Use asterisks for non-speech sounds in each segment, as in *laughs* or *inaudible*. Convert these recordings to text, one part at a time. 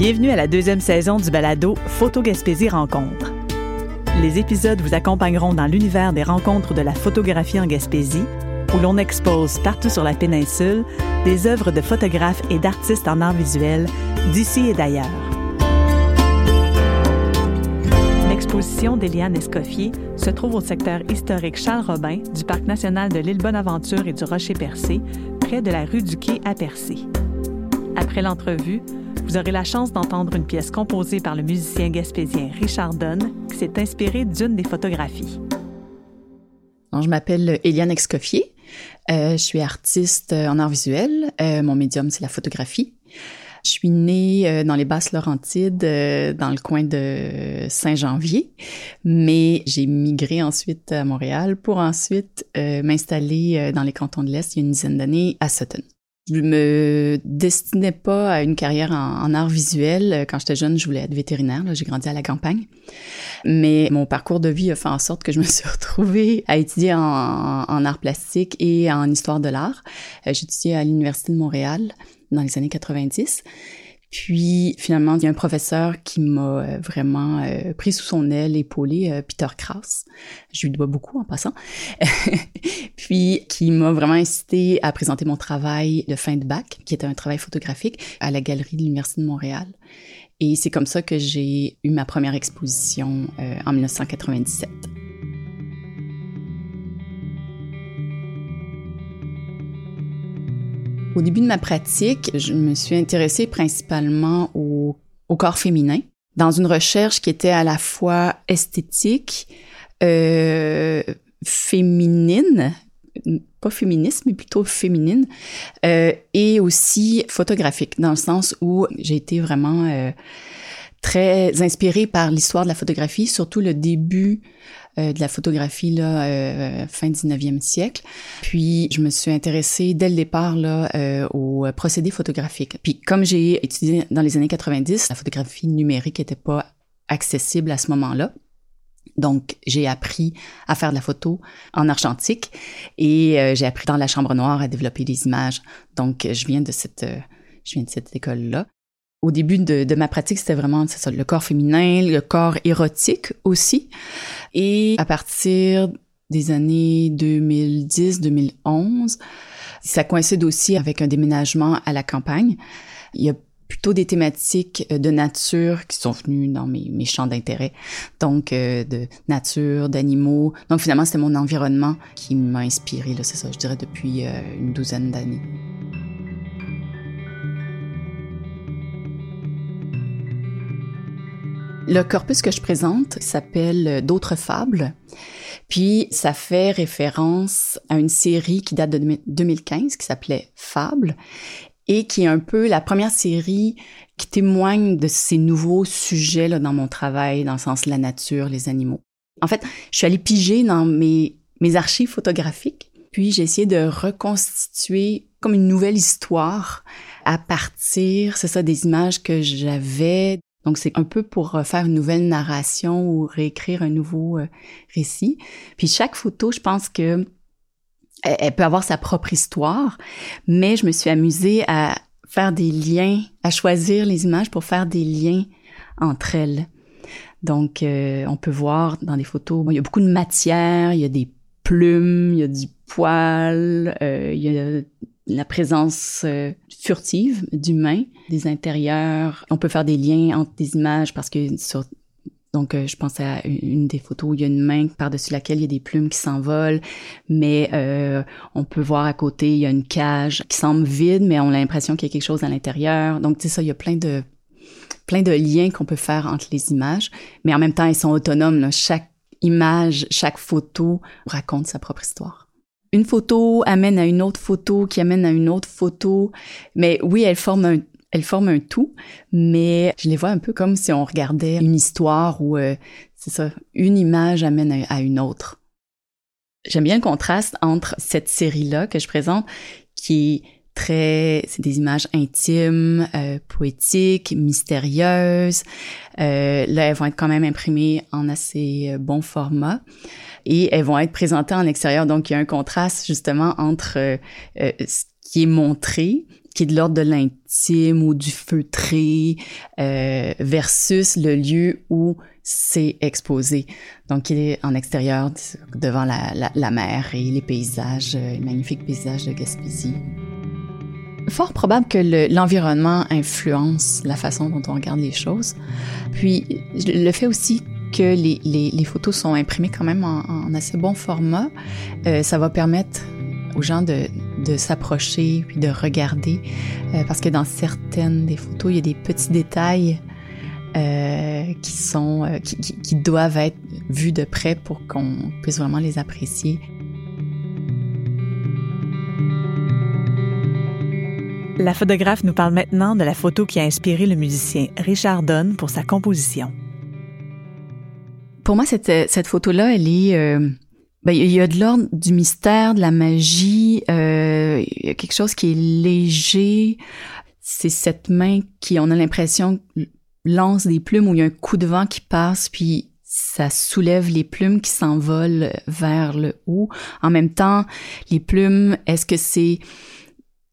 Bienvenue à la deuxième saison du balado Photo Gaspésie Rencontre. Les épisodes vous accompagneront dans l'univers des rencontres de la photographie en Gaspésie, où l'on expose partout sur la péninsule des œuvres de photographes et d'artistes en art visuel d'ici et d'ailleurs. L'exposition d'Eliane Escoffier se trouve au secteur historique Charles-Robin du Parc national de l'île Bonaventure et du Rocher-Percé, près de la rue du Quai à Percé. Après l'entrevue, vous aurez la chance d'entendre une pièce composée par le musicien gaspésien Richard Donne qui s'est inspiré d'une des photographies. je m'appelle Eliane Escoffier. Euh, je suis artiste en art visuel. Euh, mon médium, c'est la photographie. Je suis née euh, dans les Basses Laurentides, euh, dans le coin de Saint-Janvier, mais j'ai migré ensuite à Montréal pour ensuite euh, m'installer dans les cantons de l'Est il y a une dizaine d'années à Sutton. Je me destinais pas à une carrière en, art visuel. Quand j'étais jeune, je voulais être vétérinaire. J'ai grandi à la campagne. Mais mon parcours de vie a fait en sorte que je me suis retrouvée à étudier en, en art plastique et en histoire de l'art. J'ai étudié à l'Université de Montréal dans les années 90. Puis finalement, il y a un professeur qui m'a euh, vraiment euh, pris sous son aile, épaulé, euh, Peter Krauss. Je lui dois beaucoup en passant. *laughs* Puis qui m'a vraiment incité à présenter mon travail de fin de bac, qui était un travail photographique, à la galerie de l'Université de Montréal. Et c'est comme ça que j'ai eu ma première exposition en 1997. Au début de ma pratique, je me suis intéressée principalement au, corps féminin, dans une recherche qui était à la fois esthétique, euh, féminine, pas féministe, mais plutôt féminine, euh, et aussi photographique, dans le sens où j'ai été vraiment euh, très inspirée par l'histoire de la photographie, surtout le début euh, de la photographie là, euh, fin 19e siècle. Puis je me suis intéressée dès le départ là, euh, aux procédés photographiques. Puis comme j'ai étudié dans les années 90, la photographie numérique n'était pas accessible à ce moment-là. Donc, j'ai appris à faire de la photo en argentique et j'ai appris dans la chambre noire à développer des images. Donc, je viens de cette, je viens de cette école-là au début de, de ma pratique, c'était vraiment ça, le corps féminin, le corps érotique aussi. Et à partir des années 2010-2011, ça coïncide aussi avec un déménagement à la campagne. Il y a plutôt des thématiques de nature qui sont venues dans mes, mes champs d'intérêt. Donc, euh, de nature, d'animaux. Donc, finalement, c'était mon environnement qui m'a inspiré, c'est ça, je dirais, depuis euh, une douzaine d'années. Le corpus que je présente s'appelle D'autres fables. Puis ça fait référence à une série qui date de 2015 qui s'appelait Fables et qui est un peu la première série qui témoigne de ces nouveaux sujets là, dans mon travail, dans le sens de la nature, les animaux. En fait, je suis allée piger dans mes, mes archives photographiques, puis j'ai essayé de reconstituer comme une nouvelle histoire à partir, c'est ça, des images que j'avais donc c'est un peu pour euh, faire une nouvelle narration ou réécrire un nouveau euh, récit. Puis chaque photo, je pense que elle peut avoir sa propre histoire, mais je me suis amusée à faire des liens, à choisir les images pour faire des liens entre elles. Donc, euh, on peut voir dans les photos, il y a beaucoup de matière, il y a des plumes, il y a du poil, il y a la présence euh, furtive d'humains, des intérieurs. On peut faire des liens entre des images parce que sur donc, euh, je pense à une des photos où il y a une main par-dessus laquelle il y a des plumes qui s'envolent, mais euh, on peut voir à côté, il y a une cage qui semble vide, mais on a l'impression qu'il y a quelque chose à l'intérieur. Donc, tu sais, ça, il y a plein de plein de liens qu'on peut faire entre les images, mais en même temps, elles sont autonomes. Chaque image, chaque photo raconte sa propre histoire une photo amène à une autre photo qui amène à une autre photo. Mais oui, elles forment un, elles forment un tout, mais je les vois un peu comme si on regardait une histoire où, euh, c'est ça, une image amène à, une autre. J'aime bien le contraste entre cette série-là que je présente, qui très, c'est des images intimes, euh, poétiques, mystérieuses. Euh, là, elles vont être quand même imprimées en assez bon format et elles vont être présentées en extérieur. Donc, il y a un contraste justement entre euh, euh, ce qui est montré, qui est de l'ordre de l'intime ou du feutré, euh, versus le lieu où c'est exposé. Donc, il est en extérieur, devant la, la, la mer et les paysages, euh, les magnifiques paysages de Gaspésie. Fort probable que l'environnement influence la façon dont on regarde les choses. Puis, le fait aussi que les, photos sont imprimées quand même en, assez bon format, euh, ça va permettre aux gens de, s'approcher puis de regarder euh, parce que dans certaines des photos il y a des petits détails euh, qui sont qui, qui, doivent être vus de près pour qu'on puisse vraiment les apprécier. La photographe nous parle maintenant de la photo qui a inspiré le musicien Richard Donne pour sa composition. Pour moi, cette, cette photo-là, elle est euh, ben, il y a de l'ordre du mystère, de la magie, euh, il y a quelque chose qui est léger. C'est cette main qui, on a l'impression, lance des plumes où il y a un coup de vent qui passe, puis ça soulève les plumes qui s'envolent vers le haut. En même temps, les plumes, est-ce que c'est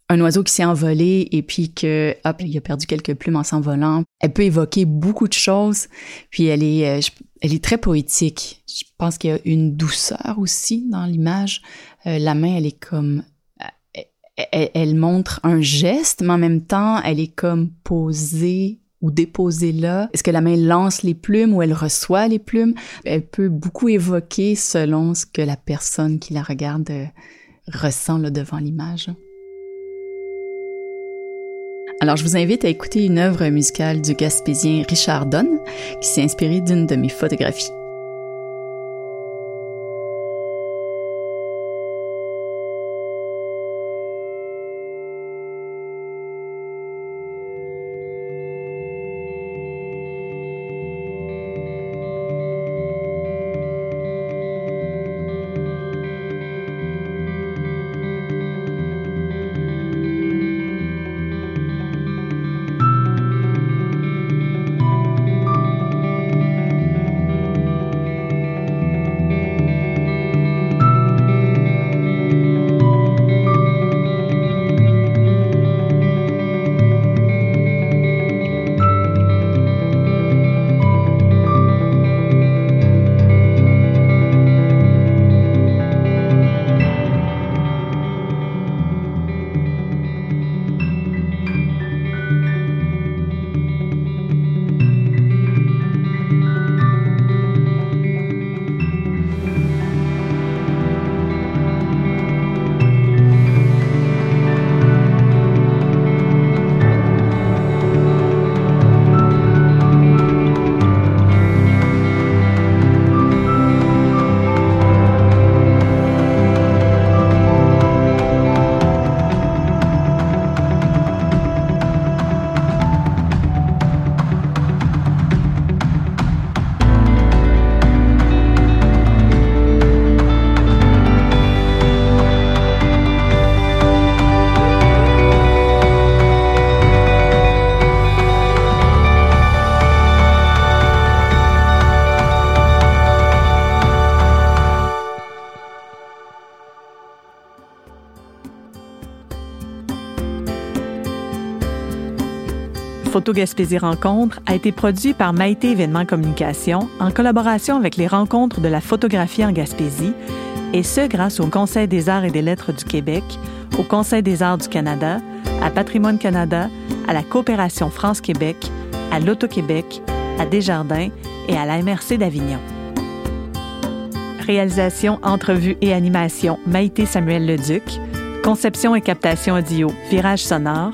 un oiseau qui s'est envolé et puis que hop, il a perdu quelques plumes en s'envolant. Elle peut évoquer beaucoup de choses, puis elle est euh, elle est très poétique. Je pense qu'il y a une douceur aussi dans l'image. Euh, la main, elle est comme euh, elle, elle, montre un geste, mais en même temps, elle est comme posée ou déposée là. Est-ce que la main lance les plumes ou elle reçoit les plumes? Elle peut beaucoup évoquer selon ce que la personne qui la regarde ressent là, devant l'image. Alors, je vous invite à écouter une œuvre musicale du Gaspésien Richard Donne, qui s'est inspiré d'une de mes photographies. Photo Gaspésie Rencontre a été produit par Maïté Événements Communication en collaboration avec les rencontres de la photographie en Gaspésie, et ce grâce au Conseil des arts et des lettres du Québec, au Conseil des arts du Canada, à Patrimoine Canada, à la Coopération France-Québec, à l'Auto-Québec, à Desjardins et à la MRC d'Avignon. Réalisation, entrevue et animation Maïté Samuel Leduc. Conception et captation audio Virage sonore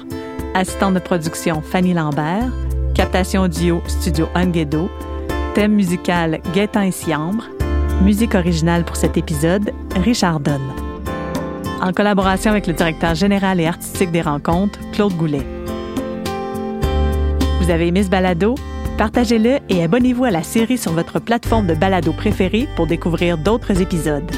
assistante de production Fanny Lambert, captation audio Studio Unguedo, thème musical Gaétan et Siambre, musique originale pour cet épisode Richard Donne. En collaboration avec le directeur général et artistique des rencontres, Claude Goulet. Vous avez aimé ce balado? Partagez-le et abonnez-vous à la série sur votre plateforme de balado préférée pour découvrir d'autres épisodes.